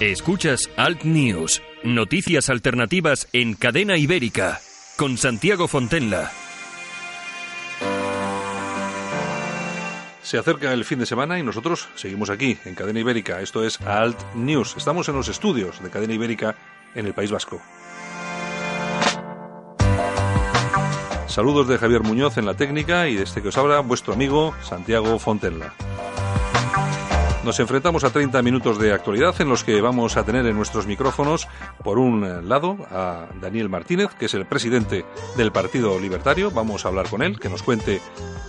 Escuchas Alt News, noticias alternativas en cadena ibérica, con Santiago Fontenla. Se acerca el fin de semana y nosotros seguimos aquí, en Cadena Ibérica. Esto es Alt News. Estamos en los estudios de Cadena Ibérica en el País Vasco. Saludos de Javier Muñoz en la técnica y de este que os habla, vuestro amigo Santiago Fontenla. Nos enfrentamos a 30 minutos de actualidad en los que vamos a tener en nuestros micrófonos, por un lado, a Daniel Martínez, que es el presidente del Partido Libertario. Vamos a hablar con él, que nos cuente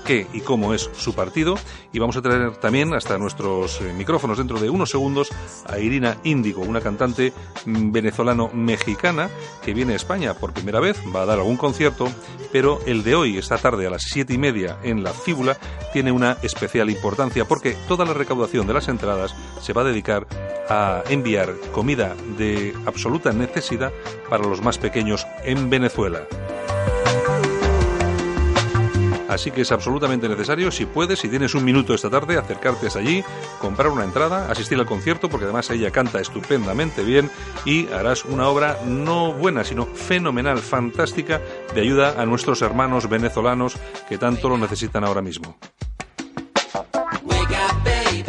qué y cómo es su partido. Y vamos a tener también hasta nuestros eh, micrófonos dentro de unos segundos a Irina Índigo, una cantante mm, venezolano-mexicana que viene a España por primera vez, va a dar algún concierto, pero el de hoy, esta tarde a las siete y media en la Fíbula, tiene una especial importancia porque toda la recaudación de las entradas se va a dedicar a enviar comida de absoluta necesidad para los más pequeños en Venezuela. Así que es absolutamente necesario, si puedes, si tienes un minuto esta tarde, acercarte hasta allí, comprar una entrada, asistir al concierto, porque además ella canta estupendamente bien y harás una obra no buena, sino fenomenal, fantástica, de ayuda a nuestros hermanos venezolanos que tanto lo necesitan ahora mismo.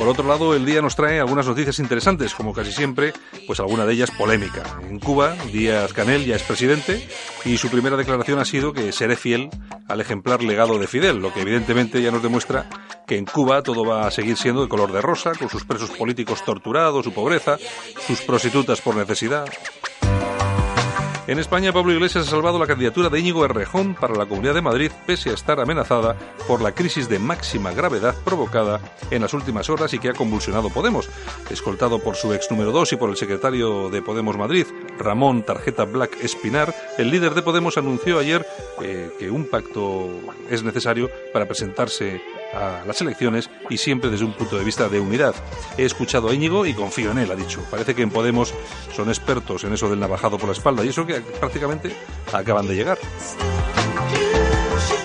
Por otro lado, el día nos trae algunas noticias interesantes, como casi siempre, pues alguna de ellas polémica. En Cuba, Díaz Canel ya es presidente y su primera declaración ha sido que seré fiel al ejemplar legado de Fidel, lo que evidentemente ya nos demuestra que en Cuba todo va a seguir siendo de color de rosa, con sus presos políticos torturados, su pobreza, sus prostitutas por necesidad. En España, Pablo Iglesias ha salvado la candidatura de Íñigo Errejón para la Comunidad de Madrid, pese a estar amenazada por la crisis de máxima gravedad provocada en las últimas horas y que ha convulsionado Podemos. Escoltado por su ex número 2 y por el secretario de Podemos Madrid, Ramón Tarjeta Black Espinar, el líder de Podemos anunció ayer eh, que un pacto es necesario para presentarse a las elecciones y siempre desde un punto de vista de unidad. He escuchado a Íñigo y confío en él, ha dicho. Parece que en Podemos son expertos en eso del navajado por la espalda y eso que prácticamente acaban de llegar.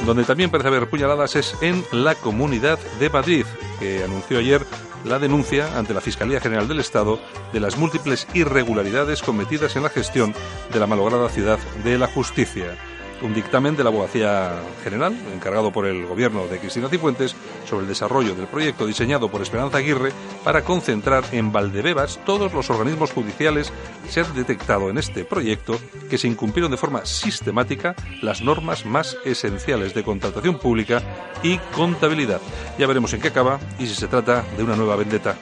Donde también parece haber puñaladas es en la Comunidad de Madrid, que anunció ayer la denuncia ante la Fiscalía General del Estado de las múltiples irregularidades cometidas en la gestión de la malograda ciudad de la justicia un dictamen de la Abogacía General, encargado por el gobierno de Cristina Cifuentes, sobre el desarrollo del proyecto diseñado por Esperanza Aguirre para concentrar en Valdebebas todos los organismos judiciales. Se ha detectado en este proyecto que se incumplieron de forma sistemática las normas más esenciales de contratación pública y contabilidad. Ya veremos en qué acaba y si se trata de una nueva vendetta.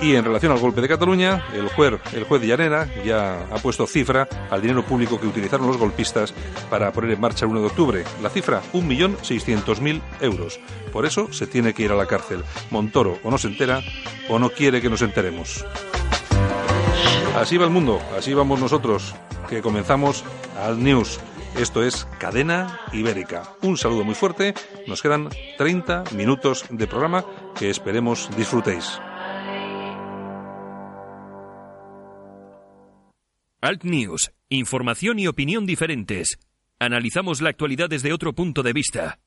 Y en relación al golpe de Cataluña, el juez, el juez Llanera ya ha puesto cifra al dinero público que utilizaron los golpistas para poner en marcha el 1 de octubre. La cifra, 1.600.000 euros. Por eso se tiene que ir a la cárcel. Montoro o no se entera o no quiere que nos enteremos. Así va el mundo, así vamos nosotros, que comenzamos al News. Esto es Cadena Ibérica. Un saludo muy fuerte. Nos quedan 30 minutos de programa que esperemos disfrutéis. Alt News, información y opinión diferentes. Analizamos la actualidad desde otro punto de vista.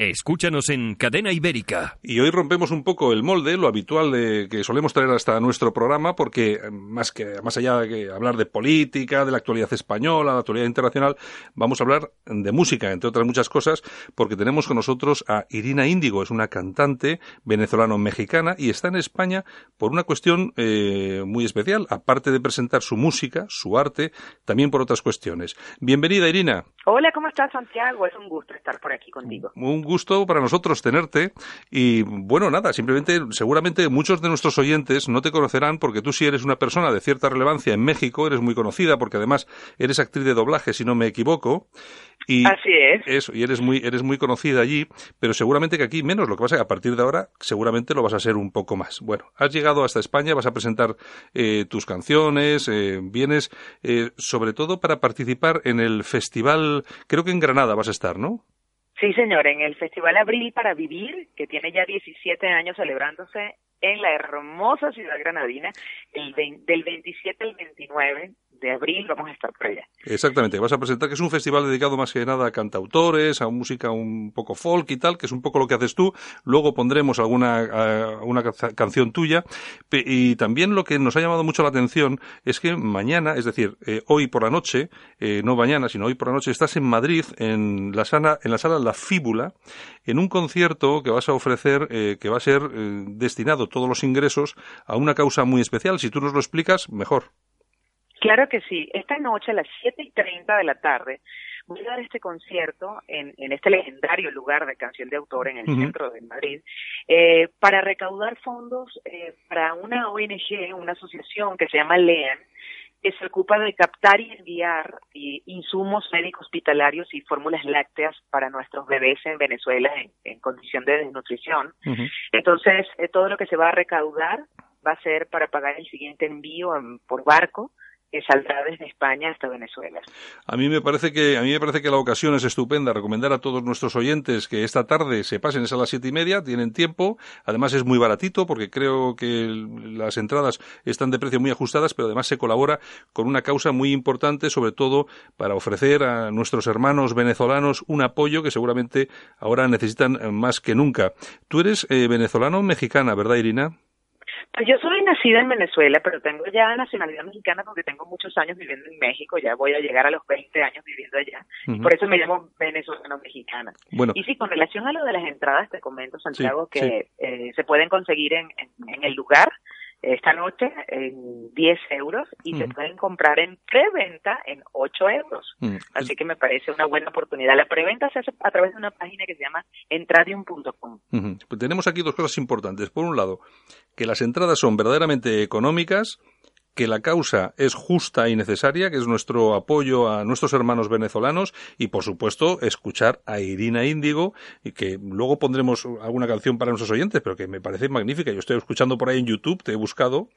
Escúchanos en Cadena Ibérica. Y hoy rompemos un poco el molde, lo habitual de que solemos traer hasta nuestro programa, porque eh, más que más allá de que hablar de política, de la actualidad española, de la actualidad internacional, vamos a hablar de música, entre otras muchas cosas, porque tenemos con nosotros a Irina Índigo, es una cantante venezolano-mexicana y está en España por una cuestión eh, muy especial, aparte de presentar su música, su arte, también por otras cuestiones. Bienvenida, Irina. Hola, ¿cómo estás, Santiago? Es un gusto estar por aquí contigo. Un gusto para nosotros tenerte y bueno, nada, simplemente seguramente muchos de nuestros oyentes no te conocerán porque tú sí eres una persona de cierta relevancia en México, eres muy conocida porque además eres actriz de doblaje, si no me equivoco. Y Así es. Eso, y eres muy, eres muy conocida allí, pero seguramente que aquí menos. Lo que pasa es que a partir de ahora seguramente lo vas a ser un poco más. Bueno, has llegado hasta España, vas a presentar eh, tus canciones, eh, vienes eh, sobre todo para participar en el festival, creo que en Granada vas a estar, ¿no? Sí, señor, en el Festival Abril para Vivir, que tiene ya 17 años celebrándose en la hermosa ciudad granadina, el del 27 al 29 de abril vamos a estar por allá. Exactamente, vas a presentar que es un festival dedicado más que nada a cantautores, a música un poco folk y tal, que es un poco lo que haces tú. Luego pondremos alguna eh, una ca- canción tuya. Y también lo que nos ha llamado mucho la atención es que mañana, es decir, eh, hoy por la noche, eh, no mañana, sino hoy por la noche, estás en Madrid, en la sala, en la sala La Fíbula, en un concierto que vas a ofrecer, eh, que va a ser destinado todos los ingresos a una causa muy especial. Si tú nos lo explicas, mejor. Claro que sí. Esta noche a las 7 y 30 de la tarde voy a dar este concierto en, en este legendario lugar de canción de autor en el centro de Madrid eh, para recaudar fondos eh, para una ONG, una asociación que se llama LEAN, que se ocupa de captar y enviar eh, insumos médicos hospitalarios y fórmulas lácteas para nuestros bebés en Venezuela en, en condición de desnutrición. Entonces, eh, todo lo que se va a recaudar va a ser para pagar el siguiente envío en- por barco saldrá desde España hasta Venezuela. A mí me parece que a mí me parece que la ocasión es estupenda. Recomendar a todos nuestros oyentes que esta tarde se pasen es a las siete y media, tienen tiempo. Además es muy baratito porque creo que las entradas están de precio muy ajustadas, pero además se colabora con una causa muy importante, sobre todo para ofrecer a nuestros hermanos venezolanos un apoyo que seguramente ahora necesitan más que nunca. Tú eres eh, venezolano mexicana, ¿verdad, Irina? Pues yo soy nacida en Venezuela, pero tengo ya nacionalidad mexicana porque tengo muchos años viviendo en México, ya voy a llegar a los 20 años viviendo allá. Por eso me llamo venezolano-mexicana. Bueno, Y sí, con relación a lo de las entradas, te comento, Santiago, Sí, que eh, se pueden conseguir en, en, en el lugar esta noche en 10 euros y se Ujú. pueden comprar en preventa en 8 euros. mm, Así que me parece una buena oportunidad. La preventa se hace a través de una página que se llama entradium.com. Ujú. Pues tenemos aquí dos cosas importantes. Por un lado, que las entradas son verdaderamente económicas, que la causa es justa y necesaria, que es nuestro apoyo a nuestros hermanos venezolanos y, por supuesto, escuchar a Irina Índigo y que luego pondremos alguna canción para nuestros oyentes, pero que me parece magnífica. Yo estoy escuchando por ahí en YouTube, te he buscado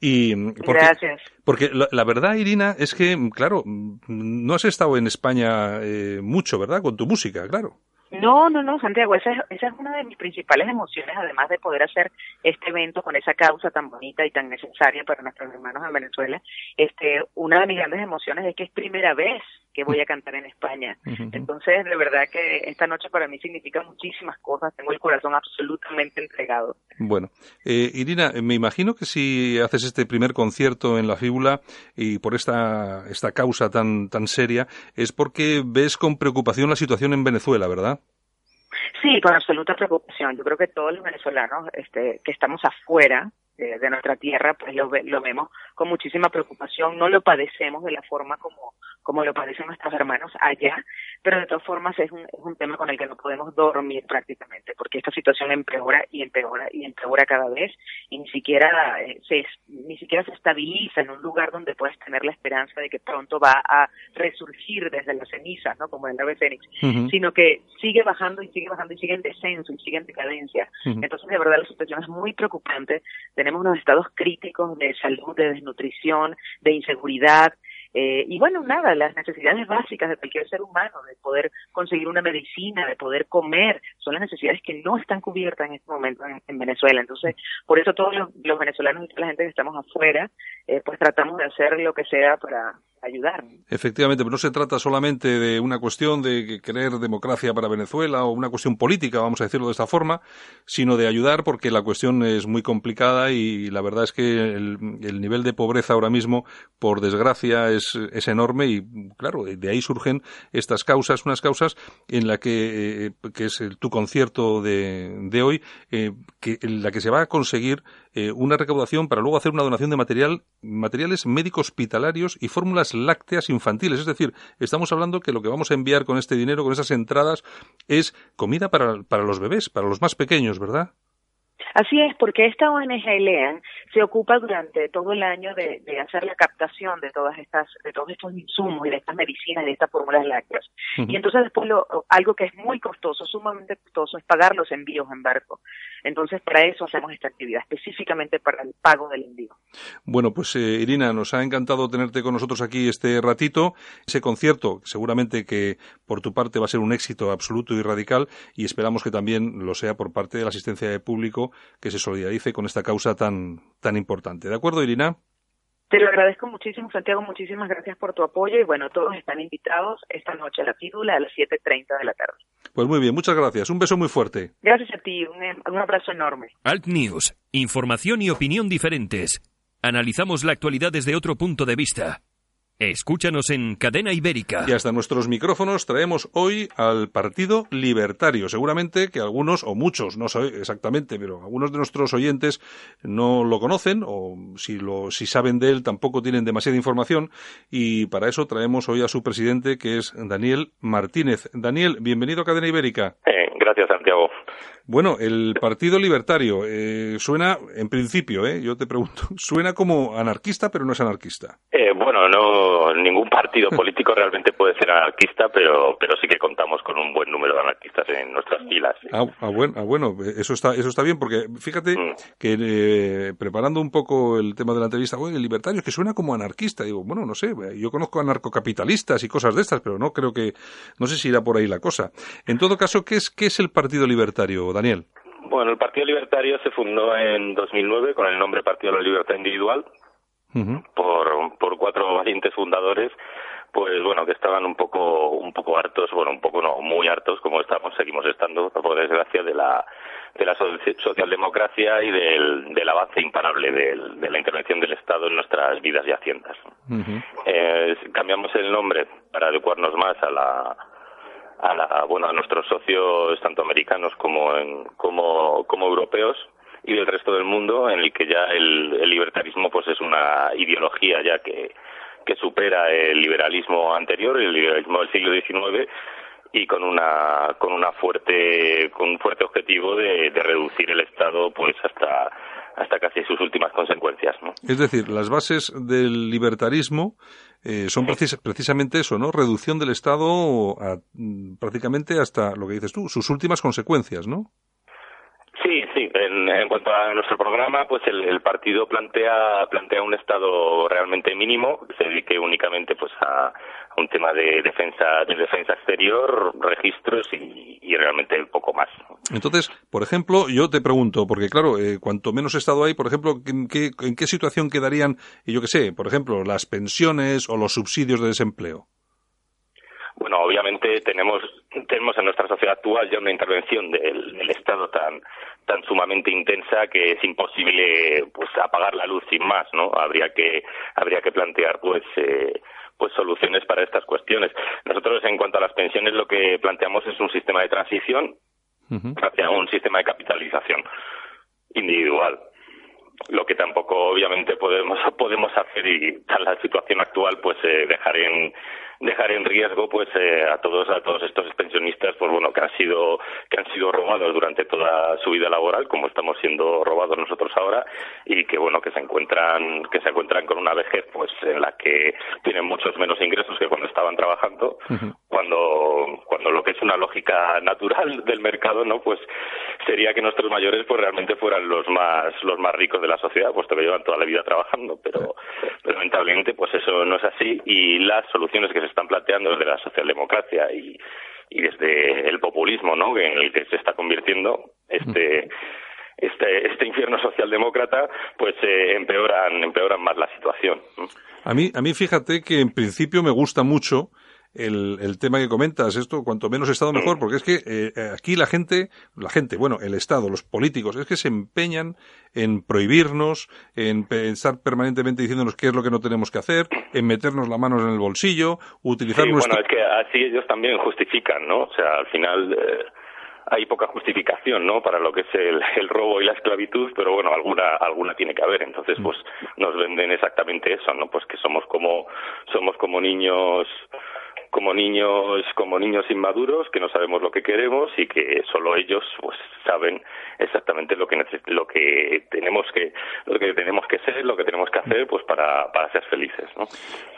y porque, Gracias. porque la, la verdad, Irina, es que, claro, no has estado en España eh, mucho, ¿verdad? Con tu música, claro. No, no, no, Santiago, esa es, esa es una de mis principales emociones, además de poder hacer este evento con esa causa tan bonita y tan necesaria para nuestros hermanos en Venezuela. Este, una de mis grandes emociones es que es primera vez que voy a cantar en España. Entonces, de verdad que esta noche para mí significa muchísimas cosas. Tengo el corazón absolutamente entregado. Bueno, eh, Irina, eh, me imagino que si haces este primer concierto en la fíbula y por esta, esta causa tan, tan seria, es porque ves con preocupación la situación en Venezuela, ¿verdad? Sí, con absoluta preocupación. Yo creo que todos los venezolanos este, que estamos afuera eh, de nuestra tierra, pues lo, lo vemos con muchísima preocupación. No lo padecemos de la forma como, como lo padecen nuestros hermanos allá, pero de todas formas es un, es un tema con el que no podemos dormir prácticamente, porque esta situación empeora y empeora y empeora cada vez y ni siquiera eh, se ni siquiera se estabiliza en un lugar donde puedes tener la esperanza de que pronto va a resurgir desde las cenizas, ¿no? Como el ave fénix Ujú. sino que sigue bajando y sigue bajando y sigue en descenso y sigue en decadencia. Entonces, de verdad, la situación es muy preocupante. Tenemos unos estados críticos de salud, de desnutrición, de inseguridad. Eh, y bueno, nada, las necesidades básicas de cualquier ser humano, de poder conseguir una medicina, de poder comer, son las necesidades que no están cubiertas en este momento en, en Venezuela. Entonces, por eso todos los, venezolanos y toda la gente que estamos afuera, eh, pues tratamos de hacer lo que sea para Efectivamente, pero no se trata solamente de una cuestión de que querer democracia para Venezuela o una cuestión política, vamos a decirlo de esta forma, sino de ayudar porque la cuestión es muy complicada y la verdad es que el, el nivel de pobreza ahora mismo, por desgracia, es, es enorme y claro, de ahí surgen estas causas, unas causas en la que, eh, que es el- tu concierto de, de hoy, eh, que, en la que se va a conseguir eh, una recaudación para luego hacer una donación de material, materiales médicos hospitalarios y fórmulas lácteas infantiles. Es decir, estamos hablando que lo que vamos a enviar con este dinero, con esas entradas, es comida para, para los bebés, para los más pequeños, ¿verdad? Así es, porque esta ONG LEAN se ocupa durante todo el año de, de, hacer la captación de todas estas, de todos estos insumos y de estas medicinas y de estas fórmulas lácteas. Uh -huh. Y entonces después lo, algo que es muy costoso, sumamente costoso, es pagar los envíos en barco. Entonces para eso hacemos esta actividad, específicamente para el pago del envío. Bueno, pues eh, Irina, nos ha encantado tenerte con nosotros aquí este ratito. Ese concierto, seguramente que por tu parte va a ser un éxito absoluto y radical y esperamos que también lo sea por parte de la asistencia de público que se solidarice con esta causa tan, tan importante. ¿De acuerdo, Irina? Te lo agradezco muchísimo, Santiago. Muchísimas gracias por tu apoyo. Y bueno, todos están invitados esta noche a la pídula a las 7.30 de la tarde. Pues muy bien, muchas gracias. Un beso muy fuerte. Gracias a ti. Un, un abrazo enorme. Alt News. Información y opinión diferentes. Analizamos la actualidad desde otro punto de vista. Escúchanos en Cadena Ibérica. Y hasta nuestros micrófonos traemos hoy al Partido Libertario. Seguramente que algunos, o muchos, no sé exactamente, pero algunos de nuestros oyentes no lo conocen, o si, lo, si saben de él tampoco tienen demasiada información. Y para eso traemos hoy a su presidente, que es Daniel Martínez. Daniel, bienvenido a Cadena Ibérica. Eh, gracias, Santiago. Bueno, el Partido Libertario eh, suena, en principio, eh, yo te pregunto, suena como anarquista, pero no es anarquista. Eh, bueno, no, ningún partido político realmente puede ser anarquista, pero, pero sí que contamos con un buen número de anarquistas en nuestras filas. Ah, ah, bueno, ah, bueno, eso está, eso está bien, porque fíjate mm. que eh, preparando un poco el tema de la entrevista, bueno, el libertario es que suena como anarquista. Digo, bueno, no sé, yo conozco anarcocapitalistas y cosas de estas, pero no creo que, no sé si irá por ahí la cosa. En todo caso, ¿qué es, qué es el Partido Libertario? Daniel? Bueno, el Partido Libertario se fundó en 2009 con el nombre Partido de la Libertad Individual uh -huh. por, por cuatro valientes fundadores pues bueno que estaban un poco un poco hartos bueno un poco no muy hartos como estamos seguimos estando por desgracia de la de la socialdemocracia y del, del avance imparable del, de la intervención del Estado en nuestras vidas y haciendas uh -huh. eh, cambiamos el nombre para adecuarnos más a la a, la, bueno, a nuestros socios tanto americanos como, en, como, como europeos y del resto del mundo en el que ya el, el libertarismo pues es una ideología ya que, que supera el liberalismo anterior, el liberalismo del siglo XIX y con una con una fuerte con un fuerte objetivo de, de reducir el Estado pues hasta hasta casi sus últimas consecuencias. ¿no? Es decir, las bases del libertarismo eh, son precis precisamente eso, ¿no? Reducción del Estado a, prácticamente hasta lo que dices tú, sus últimas consecuencias, ¿no? Sí, sí. En, en cuanto a nuestro programa, pues el, el, partido plantea plantea un estado realmente mínimo que se dedique únicamente pues a, a un tema de defensa de defensa exterior, registros y, y, realmente poco más. Entonces, por ejemplo, yo te pregunto, porque claro, eh, cuanto menos estado hay, por ejemplo, ¿en qué, en qué situación quedarían, yo qué sé, por ejemplo, las pensiones o los subsidios de desempleo? Bueno, obviamente tenemos tenemos en nuestra sociedad actual ya una intervención del, del Estado tan tan sumamente intensa que es imposible pues apagar la luz sin más, ¿no? Habría que habría que plantear pues eh, pues soluciones para estas cuestiones. Nosotros en cuanto a las pensiones lo que planteamos es un sistema de transición uh -huh. hacia un sistema de capitalización individual lo que tampoco obviamente podemos podemos hacer y tal la situación actual pues eh, dejar en dejar en riesgo pues eh, a todos a todos estos pensionistas pues bueno que han sido que han sido robados durante toda su vida laboral como estamos siendo robados nosotros ahora y que bueno que se encuentran que se encuentran con una vejez pues en la que tienen muchos menos ingresos que cuando estaban trabajando uh -huh. cuando cuando lo que es una lógica natural del mercado no pues sería que nuestros mayores pues realmente fueran los más los más ricos de la sociedad puesto que llevan toda la vida trabajando pero, pero lamentablemente pues eso no es así y las soluciones que se están planteando desde la socialdemocracia y, y desde el populismo ¿no? en el que se está convirtiendo este este, este infierno socialdemócrata pues eh, empeoran empeoran más la situación a mí a mí fíjate que en principio me gusta mucho el, el tema que comentas, esto cuanto menos Estado mejor, porque es que eh, aquí la gente, la gente, bueno, el Estado, los políticos, es que se empeñan en prohibirnos, en estar permanentemente diciéndonos qué es lo que no tenemos que hacer, en meternos las manos en el bolsillo, utilizar sí, nuestro... Bueno, es que así ellos también justifican, ¿no? O sea, al final... Eh hay poca justificación no para lo que es el, el, robo y la esclavitud pero bueno alguna alguna tiene que haber. Entonces pues nos venden exactamente eso no pues que somos como somos como niños como niños como niños inmaduros que no sabemos lo que queremos y que solo ellos pues saben exactamente lo que lo que tenemos que lo que tenemos que ser lo que tenemos que hacer pues para, para ser felices ¿no?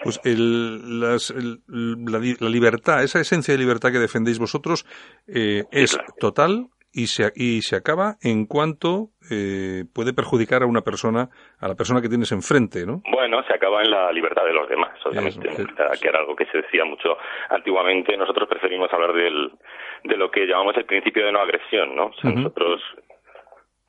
pues el, las, el, la, la, libertad esa esencia de libertad que defendéis vosotros eh, es sí, claro. total y se, y se acaba en cuanto eh, puede perjudicar a una persona, a la persona que tienes enfrente, ¿no? Bueno, se acaba en la libertad de los demás, obviamente, que era algo que se decía mucho antiguamente. Nosotros preferimos hablar del, de lo que llamamos el principio de no agresión, ¿no? O sea, uh -huh. Nosotros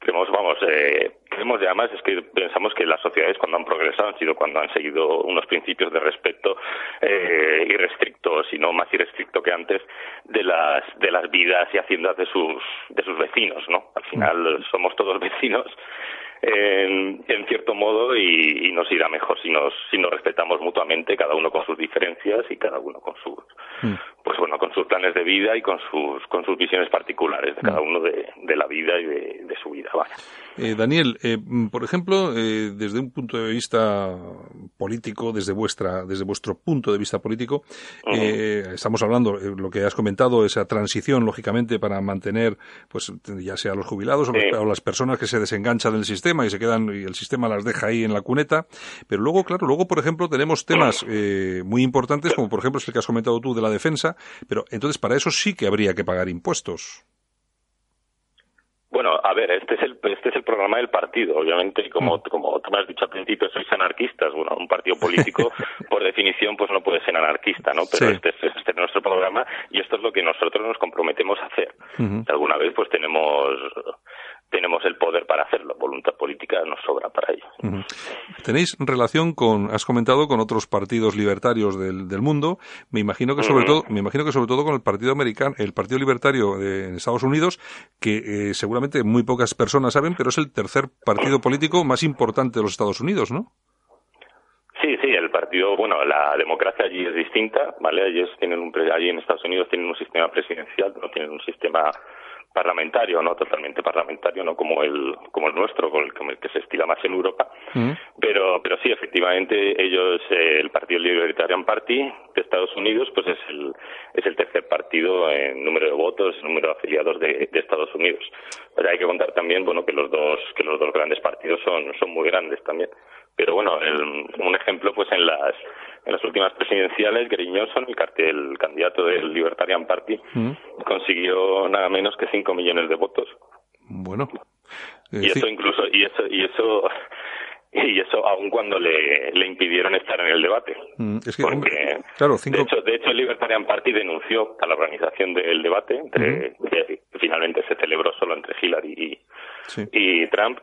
creemos, vamos, eh, creemos y además es que pensamos que las sociedades cuando han progresado han sido cuando han seguido unos principios de respeto eh, irrestrictos y no más irrestricto que antes de las de las vidas y haciendas de sus de sus vecinos, ¿no? Al final somos todos vecinos en, en cierto modo y, y, nos irá mejor si nos si nos respetamos mutuamente cada uno con sus diferencias y cada uno con sus mm. Pues bueno con sus planes de vida y con sus con sus visiones particulares de cada uno de, de la vida y de, de su vida vaya. Eh, Daniel, eh, por ejemplo, eh, desde un punto de vista político, desde vuestra, desde vuestro punto de vista político, uh -huh. estamos hablando, lo que has comentado, esa transición, lógicamente, para mantener, pues, ya sea los jubilados o, los, o, las personas que se desenganchan del sistema y se quedan y el sistema las deja ahí en la cuneta. Pero luego, claro, luego, por ejemplo, tenemos temas muy importantes, como por ejemplo es el que has comentado tú de la defensa. Pero entonces, para eso sí que habría que pagar impuestos. Bueno, a ver, este es el este es el programa del partido, obviamente, como como tú me has dicho al principio, sois anarquistas. Bueno, un partido político, por definición, pues no puede ser anarquista, ¿no? Pero sí. este, es, este es nuestro programa y esto es lo que nosotros nos comprometemos a hacer. Uh -huh. Alguna vez, pues tenemos tenemos el poder para hacerlo. Voluntad política nos sobra para ello. Uh -huh. ¿Tenéis relación con, has comentado, con otros partidos libertarios del, del mundo? Me imagino que sobre uh -huh. todo, me imagino que sobre todo con el Partido Americano, el Partido Libertario de en Estados Unidos, que eh, seguramente muy pocas personas saben, pero es el tercer partido político más importante de los Estados Unidos, ¿no? Sí, sí, el partido, bueno, la democracia allí es distinta, ¿vale? Ellos tienen un, allí en Estados Unidos tienen un sistema presidencial, no tienen un sistema parlamentario, no totalmente parlamentario, no como el como el nuestro, con el, como el que se estila más en Europa, mm. pero pero sí, efectivamente, ellos, eh, el Partido Libertarian Party de Estados Unidos, pues es el es el tercer partido en número de votos, en número de afiliados de, de Estados Unidos. Pero hay que contar también, bueno, que los dos que los dos grandes partidos son son muy grandes también. Pero bueno, el, un ejemplo, pues en las en las últimas presidenciales, Gary Johnson, el, el candidato del Libertarian Party, mm. consiguió nada menos que 5 millones de votos. Bueno. Eh, y eso sí. incluso, y eso, y eso, y eso aun cuando le, le impidieron estar en el debate. Mm, es que, Porque, claro, cinco... de, hecho, de hecho, el Libertarian Party denunció a la organización del debate, entre, que finalmente se celebró solo entre Hillary y, sí. y Trump,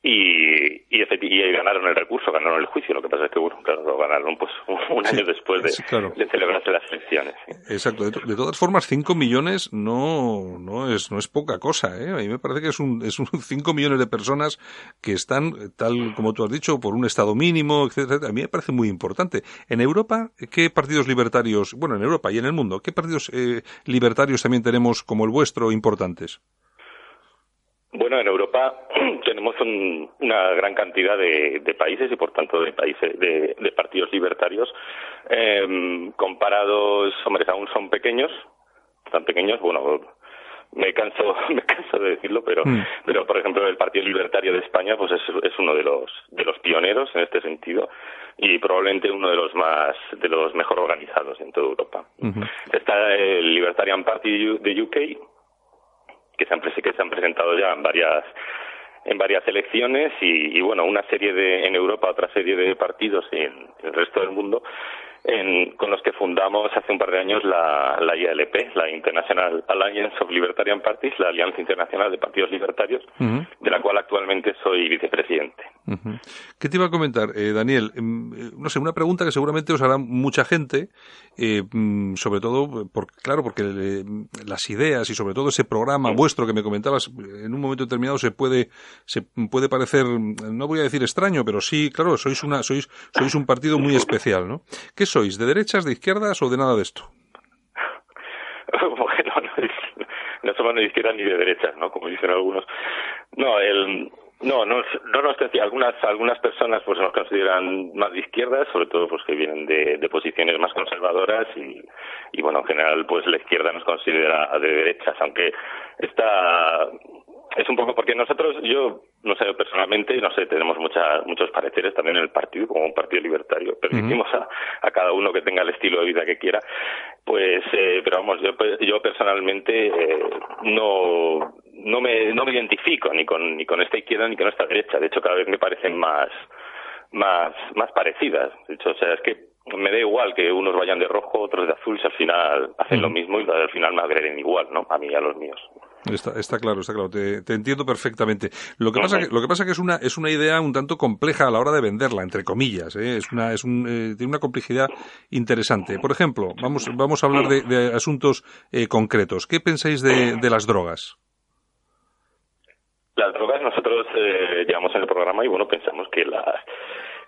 y, y, y, ganaron el recurso, ganaron el juicio. Lo que pasa es que, bueno, claro, lo ganaron pues un año sí, después de, claro. de, celebrarse las elecciones. ¿sí? Exacto. De, de, todas formas, 5 millones no, no, es, no es poca cosa. ¿eh? A mí me parece que es un, es un 5 millones de personas que están, tal como tú has dicho, por un estado mínimo, etcétera. A mí me parece muy importante. En Europa, ¿qué partidos libertarios, bueno, en Europa y en el mundo, qué partidos eh, libertarios también tenemos como el vuestro importantes? Bueno, en Europa tenemos un, una gran cantidad de, de, países y, por tanto, de países de, de partidos libertarios. Eh, comparados, hombre, aún son pequeños, tan pequeños, bueno, me canso, me canso de decirlo, pero, mm. pero por ejemplo, el Partido Libertario de España, pues es, es uno de los de los pioneros en este sentido y probablemente uno de los más de los mejor organizados en toda Europa. Está el Libertarian Party de UK que se han, que se han presentado ya en varias en varias elecciones y, y, bueno una serie de en Europa otra serie de partidos en, en el resto del mundo en, con los que fundamos hace un par de años la, la ILP, la International Alliance of Libertarian Parties, la Alianza Internacional de Partidos Libertarios, uh -huh. de la cual actualmente soy vicepresidente. ¿Qué te iba a comentar, eh, Daniel? Eh, no sé, una pregunta que seguramente os hará mucha gente, eh, mm, sobre todo, por, claro, porque eh, las ideas y sobre todo ese programa vuestro que me comentabas, en un momento determinado se puede, se puede parecer, no voy a decir extraño, pero sí, claro, sois una, sois, sois un partido muy especial, ¿no? ¿Qué sois? ¿De derechas, de izquierdas o de nada de esto? bueno, no no somos ni de izquierda ni de derecha, ¿no? Como dicen algunos. No, el, no, no, no nos algunas algunas personas pues nos consideran más de izquierda, sobre todo pues que vienen de, de posiciones más conservadoras y, y bueno en general pues la izquierda nos considera de derechas, aunque está es un poco porque nosotros, yo no sé, personalmente, no sé, tenemos mucha, muchos pareceres también en el partido, como un partido libertario. Permitimos a, a, cada uno que tenga el estilo de vida que quiera. Pues, eh, pero vamos, yo, yo personalmente eh, no, no, me, no me identifico ni con, ni con esta izquierda ni con esta derecha. De hecho, cada vez me parecen más, más, más parecidas. De hecho, o sea, es que me da igual que unos vayan de rojo, otros de azul, si al final hacen lo mismo y al final me agreden igual, ¿no? A mí y a los míos. Está, está claro, está claro. Te, te, entiendo perfectamente. Lo que pasa que lo que pasa que es una es una idea un tanto compleja a la hora de venderla, entre comillas. ¿eh? Es una es un, eh, tiene una complejidad interesante. Por ejemplo, vamos vamos a hablar de, de asuntos eh, concretos. ¿Qué pensáis de, de las drogas? Las drogas nosotros eh, llevamos en el programa y bueno pensamos que las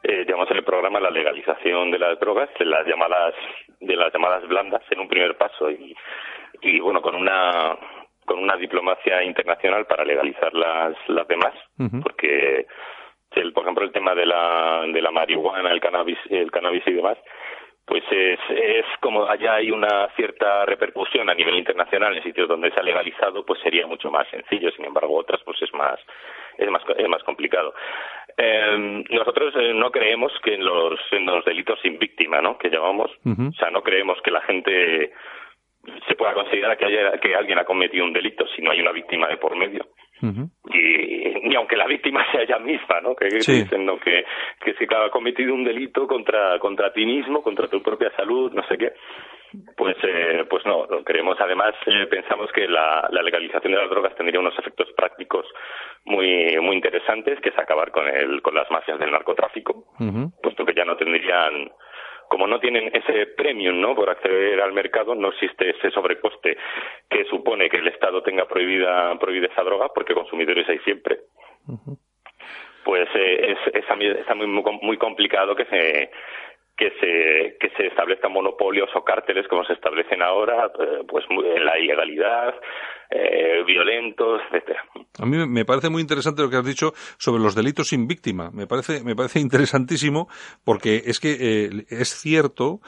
eh, llevamos en el programa la legalización de las drogas, de las llamadas de las llamadas blandas en un primer paso y, y bueno con una con una diplomacia internacional para legalizar las, las demás, porque el, por ejemplo el tema de la, de la marihuana, el cannabis, el cannabis y demás, pues es, es como allá hay una cierta repercusión a nivel internacional en sitios donde se ha legalizado, pues sería mucho más sencillo. Sin embargo, otras pues es más es más es más complicado. Eh, nosotros eh, no creemos que en los en los delitos sin víctima, ¿no? Que llamamos, o sea, no creemos que la gente se pueda considerar que, haya, que alguien ha cometido un delito si no hay una víctima de por medio. y ni aunque la víctima sea ella misma, ¿no? Que dicen ¿no? que, que si ha cometido un delito contra, contra ti mismo, contra tu propia salud, no sé qué, pues eh, pues no, lo queremos. Además, eh, pensamos que la, la legalización de las drogas tendría unos efectos prácticos muy muy interesantes, que es acabar con el con las mafias del narcotráfico, puesto que ya no tendrían como no tienen ese premium ¿no? por acceder al mercado, no existe ese sobrecoste que supone que el Estado tenga prohibida, prohibida esa droga, porque consumidores hay siempre. Pues eh, es, está muy, muy complicado que se que se que se establezcan monopolios o cárteles como se establecen ahora eh, pues en la ilegalidad eh, violentos etcétera. A mí me parece muy interesante lo que has dicho sobre los delitos sin víctima. Me parece me parece interesantísimo porque es que eh, es cierto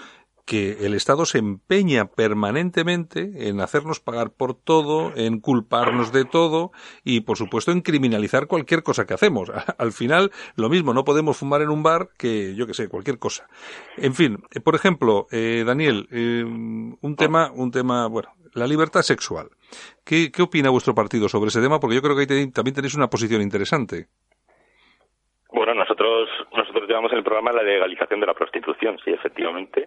que el Estado se empeña permanentemente en hacernos pagar por todo, en culparnos de todo y, por supuesto, en criminalizar cualquier cosa que hacemos. Al final, lo mismo, no podemos fumar en un bar que, yo que sé, cualquier cosa. En fin, eh, por ejemplo, eh, Daniel, eh, un tema, un tema, bueno, la libertad sexual. ¿Qué, ¿Qué opina vuestro partido sobre ese tema? Porque yo creo que ahí también tenéis una posición interesante. Bueno, nosotros nosotros llevamos en el programa la legalización de la prostitución, sí, efectivamente.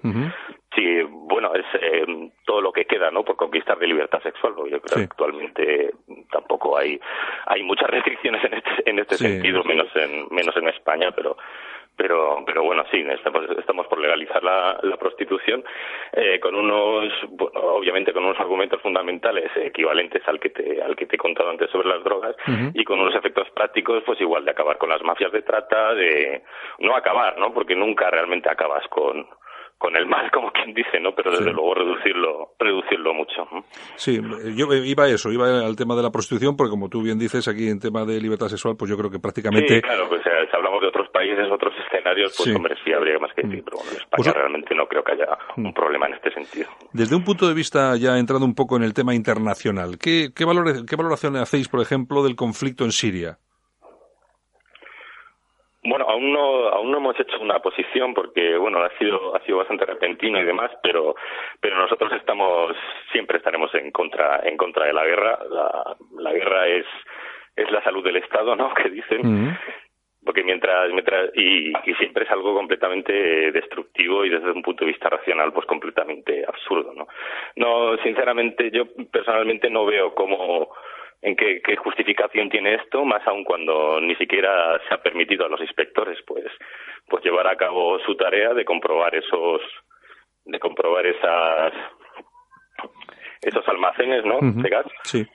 Sí, bueno, es eh, todo lo que queda, ¿no? Por conquistar de libertad sexual, porque yo creo que actualmente tampoco hay hay muchas restricciones en este en este sentido, menos en menos en España, pero pero pero bueno sí estamos, estamos por legalizar la, la prostitución eh, con unos bueno, obviamente con unos argumentos fundamentales equivalentes al que te al que te he contado antes sobre las drogas y con unos efectos prácticos pues igual de acabar con las mafias de trata de no acabar no porque nunca realmente acabas con con el mal, como quien dice, ¿no? Pero desde luego reducirlo, reducirlo mucho. Sí, yo iba a eso, iba al tema de la prostitución, porque como tú bien dices, aquí en tema de libertad sexual, pues yo creo que prácticamente... Sí, claro, pues eh, si hablamos de otros países, otros escenarios, pues hombre, sí habría más que decir, pero bueno, en España pues, realmente no creo que haya un problema en este sentido. Desde un punto de vista, ya entrando un poco en el tema internacional, ¿qué, qué, qué valoración hacéis, por ejemplo, del conflicto en Siria? Bueno, aún no, aún no hemos hecho una posición porque, bueno, ha sido, ha sido bastante repentino y demás, pero, pero nosotros estamos, siempre estaremos en contra, en contra de la guerra. La, la guerra es, es la salud del Estado, ¿no? Que dicen. Porque mientras, mientras y, y siempre es algo completamente destructivo y desde un punto de vista racional, pues completamente absurdo, ¿no? No, sinceramente, yo personalmente no veo cómo, en qué, qué, justificación tiene esto, más aún cuando ni siquiera se ha permitido a los inspectores pues pues llevar a cabo su tarea de comprobar esos de comprobar esas esos almacenes, ¿no? De gas. Sí.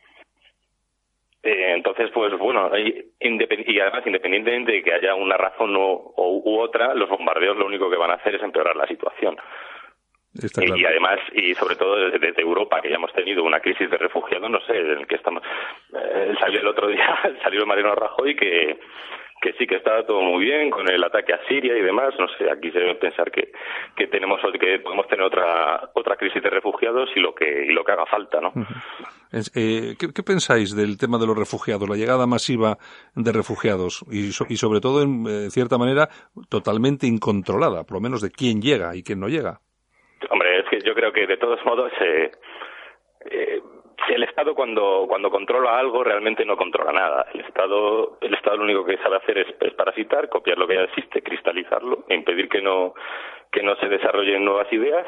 Eh, entonces, pues bueno, y, y además, independientemente de que haya una razón o, u otra, los bombardeos lo único que van a hacer es empeorar la situación. Y además, y sobre todo desde, Europa, que ya hemos tenido una crisis de refugiados, no sé, en el que estamos. Eh, salió el otro día, salió Mariano Rajoy que que sí que estaba todo muy bien con el ataque a Siria y demás. No sé aquí se debe pensar que, que tenemos que podemos tener otra otra crisis de refugiados y lo que y lo que haga falta no eh, ¿qué, pensáis del tema de los refugiados la llegada masiva de refugiados y, y sobre todo en eh, cierta manera totalmente incontrolada por lo menos de quién llega y quién no llega. Hombre es que yo creo que de todos modos eh, eh el Estado cuando, cuando controla algo realmente no controla nada. El Estado, el Estado lo único que sabe hacer es, parasitar, copiar lo que ya existe, cristalizarlo, impedir que no, que no se desarrollen nuevas ideas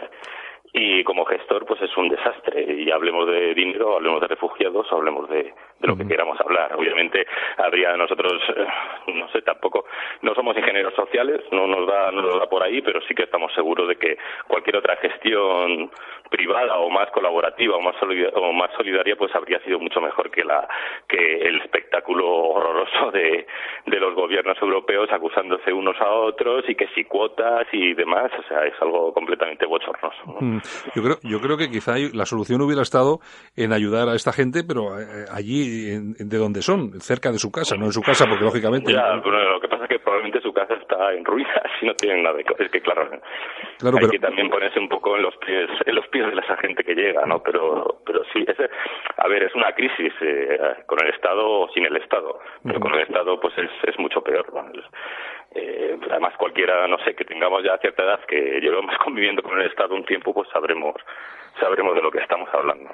y como gestor pues es un desastre y hablemos de dinero, hablemos de refugiados, hablemos de, lo que queramos hablar. Obviamente habría nosotros, eh, no sé, tampoco, no somos ingenieros sociales, no nos da, no nos da por ahí, pero sí que estamos seguros de que cualquier otra gestión privada o más colaborativa o más, o más solidaria pues habría sido mucho mejor que la que el espectáculo horroroso de, de los gobiernos europeos acusándose unos a otros y que si cuotas y demás, o sea, es algo completamente bochornoso. Mm. Yo creo, yo creo que quizá la solución hubiera estado en ayudar a esta gente, pero eh, allí de donde son, cerca de su casa, no en su casa, porque lógicamente. Lo que pasa es que probablemente su casa está en ruinas y no tienen nada de. Es que claro, claro hay que también ponerse un poco en los pies, en los pies de esa gente que llega, ¿no? Pero, pero sí, ese, a ver, es una crisis eh, con el Estado o sin el Estado, pero con el Estado pues es, es mucho peor. Eh, además cualquiera, no sé, que tengamos ya cierta edad, que llevamos conviviendo con el Estado un tiempo, pues sabremos sabremos de lo que estamos hablando.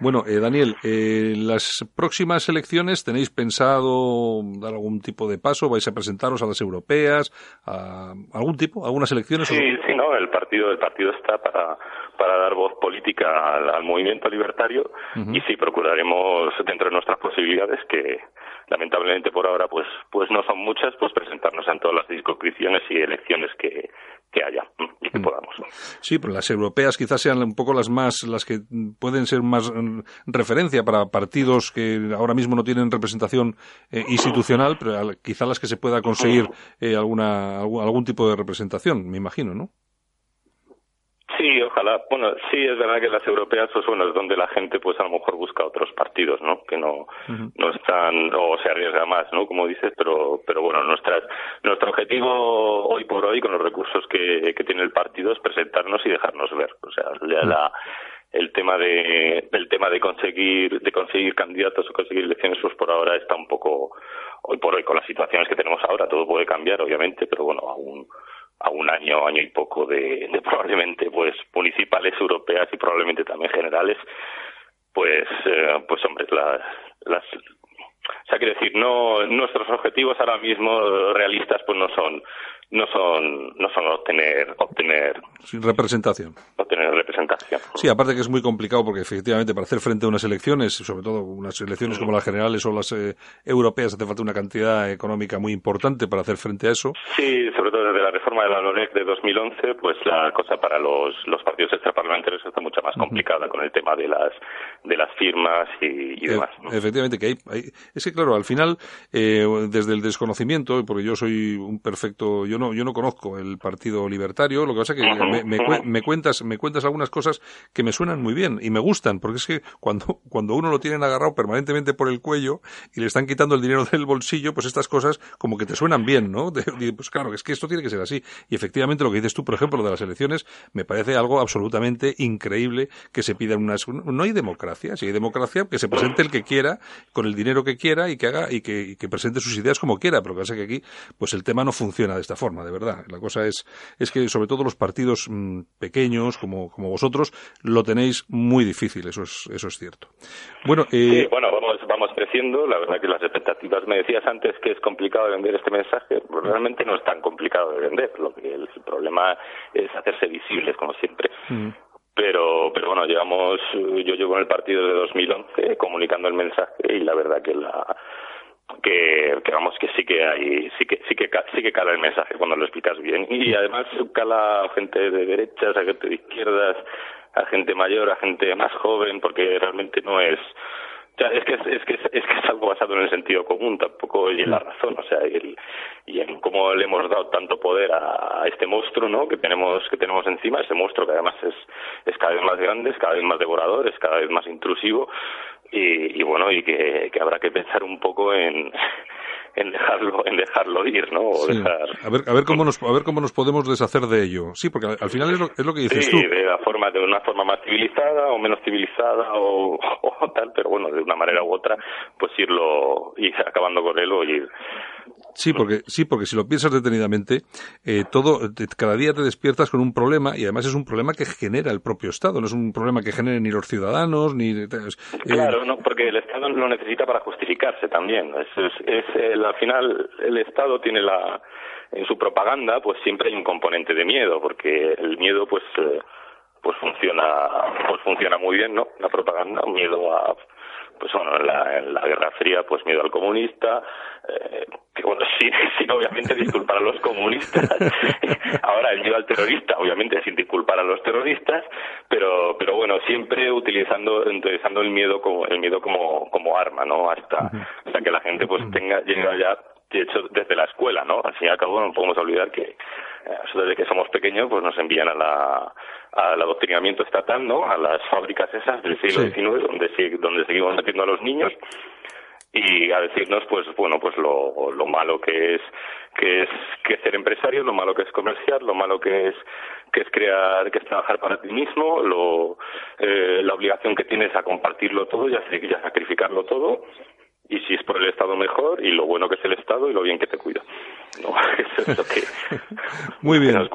Bueno, eh, Daniel, eh, las próximas elecciones tenéis pensado dar algún tipo de paso, vais a presentaros a las europeas, a algún tipo, algunas elecciones. Sí, sí, no, el partido, el partido está para para dar voz política al, movimiento libertario y sí procuraremos dentro de nuestras posibilidades que lamentablemente por ahora pues pues no son muchas pues presentarnos en todas las circunscripciones y elecciones que, que haya y que podamos. Sí pero las europeas quizás sean un poco las más las que pueden ser más mm, referencia para partidos que ahora mismo no tienen representación eh, institucional pero quizás las que se pueda conseguir eh, alguna algún tipo de representación me imagino no Sí, ojalá. Bueno, sí, es verdad que las europeas, pues bueno, es donde la gente, pues a lo mejor busca otros partidos, ¿no? Que no, no están, o se arriesga más, ¿no? Como dices, pero, pero bueno, nuestras, nuestro objetivo hoy por hoy, con los recursos que, que tiene el partido, es presentarnos y dejarnos ver. O sea, la, el tema de, el tema de conseguir, de conseguir candidatos o conseguir elecciones, pues por ahora está un poco, hoy por hoy, con las situaciones que tenemos ahora, todo puede cambiar, obviamente, pero bueno, aún, a un año, año y poco de, de probablemente pues municipales europeas y probablemente también generales, pues eh, pues hombre las las o sea quiero decir no nuestros objetivos ahora mismo realistas pues no son no son no son obtener obtener representación. obtener representación. Sí aparte que es muy complicado porque efectivamente para hacer frente a unas elecciones sobre todo unas elecciones como las generales o las eh, europeas hace falta una cantidad económica muy importante para hacer frente a eso. Sí sobre todo desde la reforma de la LOREC de 2011 pues la cosa para los los partidos extraparlamentarios está mucho más complicada con el tema de las de las firmas y, demás efectivamente que hay, es que claro al final eh, desde el desconocimiento porque yo soy un perfecto yo no, yo no conozco el Partido Libertario, lo que pasa es que me, cuentas, me cuentas algunas cosas que me suenan muy bien y me gustan, porque es que cuando, cuando uno lo tienen agarrado permanentemente por el cuello y le están quitando el dinero del bolsillo, pues estas cosas como que te suenan bien, ¿no? pues claro, es que esto tiene que ser así. Y efectivamente lo que dices tú, por ejemplo, de las elecciones, me parece algo absolutamente increíble que se pidan unas, no hay democracia, si hay democracia, que se presente el que quiera, con el dinero que quiera y que haga, y que, y que presente sus ideas como quiera, pero que pasa que aquí, pues el tema no funciona de esta forma de verdad. La cosa es, es que sobre todo los partidos mm, pequeños como, como vosotros lo tenéis muy difícil, eso es, eso es cierto. Bueno, eh... bueno, vamos, vamos creciendo. La verdad que las expectativas, me decías antes que es complicado vender este mensaje, pues realmente no es tan complicado de vender. Lo que el, problema es hacerse visibles, como siempre. Mm. pero pero bueno llevamos yo llevo en el partido de 2011 comunicando el mensaje y la verdad que la que, que vamos que sí que hay sí que sí que sí que cala el mensaje cuando lo explicas bien. Y además cala a gente de derechas a gente de izquierdas a gente mayor a gente más joven porque realmente no es es que es, que es, que es algo basado en el sentido común tampoco y en la razón o sea y, y en cómo le hemos dado tanto poder a, este monstruo, ¿no? Que tenemos que tenemos encima, ese monstruo que además es, es cada vez más grande, es cada vez más devorador, es cada vez más intrusivo y, bueno, y que, que habrá que pensar un poco en en dejarlo en dejarlo ir no a ver a ver cómo nos a ver cómo nos podemos deshacer de ello. Sí porque al final es lo, es lo que dices sí, tú. de la forma de una forma más civilizada o menos civilizada o, o, tal pero bueno de una manera u otra pues irlo ir acabando con él o ir Sí, porque, sí, porque si lo piensas detenidamente, eh, todo, cada día te despiertas con un problema y además es un problema que genera el propio Estado, no es un problema que generen ni los ciudadanos ni. Eh, claro, no, porque el Estado lo necesita para justificarse también. Es, es, el, al final el Estado tiene la en su propaganda pues siempre hay un componente de miedo porque el miedo pues eh, pues funciona pues funciona muy bien no la propaganda miedo a pues bueno, en la, en la Guerra Fría, pues miedo al comunista, eh, que bueno, sí, sí, obviamente disculpar a los comunistas, ahora el miedo al terrorista, obviamente sin disculpar a los terroristas, pero, pero bueno, siempre utilizando, utilizando el miedo como, el miedo como, como arma, ¿no? Hasta, hasta que la gente pues tenga, llega ya de hecho desde la escuela, ¿no? Al fin y al cabo no podemos olvidar que eh, desde que somos pequeños pues nos envían a la al adoctrinamiento estatal, ¿no? A las fábricas esas del siglo XIX donde donde seguimos metiendo a los niños y a decirnos pues bueno pues lo, lo malo que es que es que ser empresario lo malo que es comerciar lo malo que es que es crear que es trabajar para ti mismo lo eh, la obligación que tienes a compartirlo todo y a, y a sacrificarlo todo y si es por el Estado mejor y lo bueno que es el Estado y lo bien que te cuida. No, eso es lo que muy bien. nos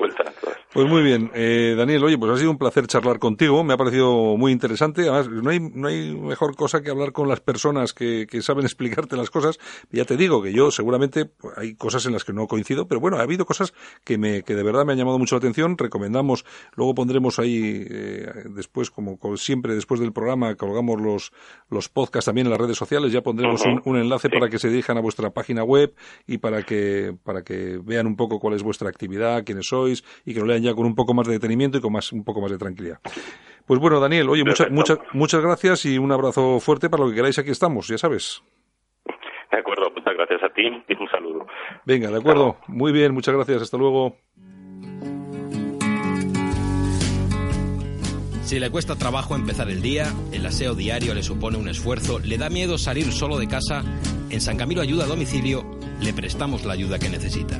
Pues muy bien, eh, Daniel, oye, pues ha sido un placer charlar contigo, me ha parecido muy interesante, además no hay, no hay mejor cosa que hablar con las personas que, que saben explicarte las cosas, ya te digo que yo seguramente pues, hay cosas en las que no coincido, pero bueno, ha habido cosas que me, que de verdad me han llamado mucho la atención, recomendamos, luego pondremos ahí, eh, después, como siempre, después del programa, colgamos los, los podcasts también en las redes sociales, ya pondremos un, enlace para que se dirijan a vuestra página web y para que, para que vean un poco cuál es vuestra actividad, quiénes sois y que lo lean ya con un poco más de detenimiento y con más, un poco más de tranquilidad. Pues bueno, Daniel, oye, muchas, muchas, muchas gracias y un abrazo fuerte para lo que queráis. Aquí estamos, ya sabes. De acuerdo, muchas gracias a ti y un saludo. Venga, de acuerdo. Muy bien, muchas gracias. Hasta luego. Si le cuesta trabajo empezar el día, el aseo diario le supone un esfuerzo, le da miedo salir solo de casa, en San Camilo Ayuda a Domicilio le prestamos la ayuda que necesita.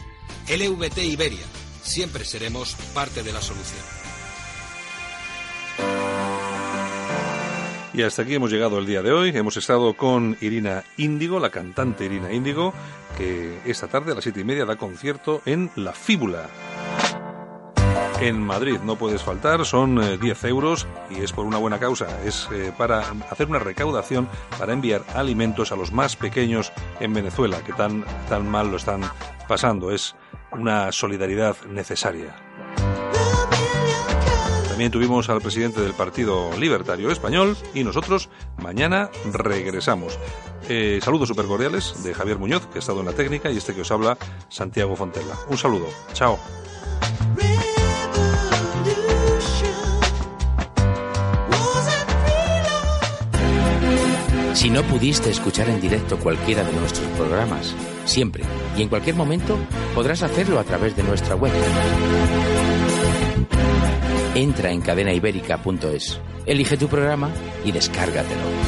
LVT Iberia, siempre seremos parte de la solución. Y hasta aquí hemos llegado el día de hoy. Hemos estado con Irina Índigo, la cantante Irina Índigo, que esta tarde a las siete y media da concierto en La Fíbula en Madrid. No puedes faltar, son 10 eh, euros y es por una buena causa. Es eh, para hacer una recaudación para enviar alimentos a los más pequeños en Venezuela, que tan, tan mal lo están pasando. Es una solidaridad necesaria. También tuvimos al presidente del Partido Libertario Español y nosotros mañana regresamos. Eh, saludos super cordiales de Javier Muñoz, que ha estado en la técnica, y este que os habla, Santiago Fontella. Un saludo. Chao. Si no pudiste escuchar en directo cualquiera de nuestros programas, siempre y en cualquier momento podrás hacerlo a través de nuestra web. Entra en cadenaibérica.es, elige tu programa y descárgatelo.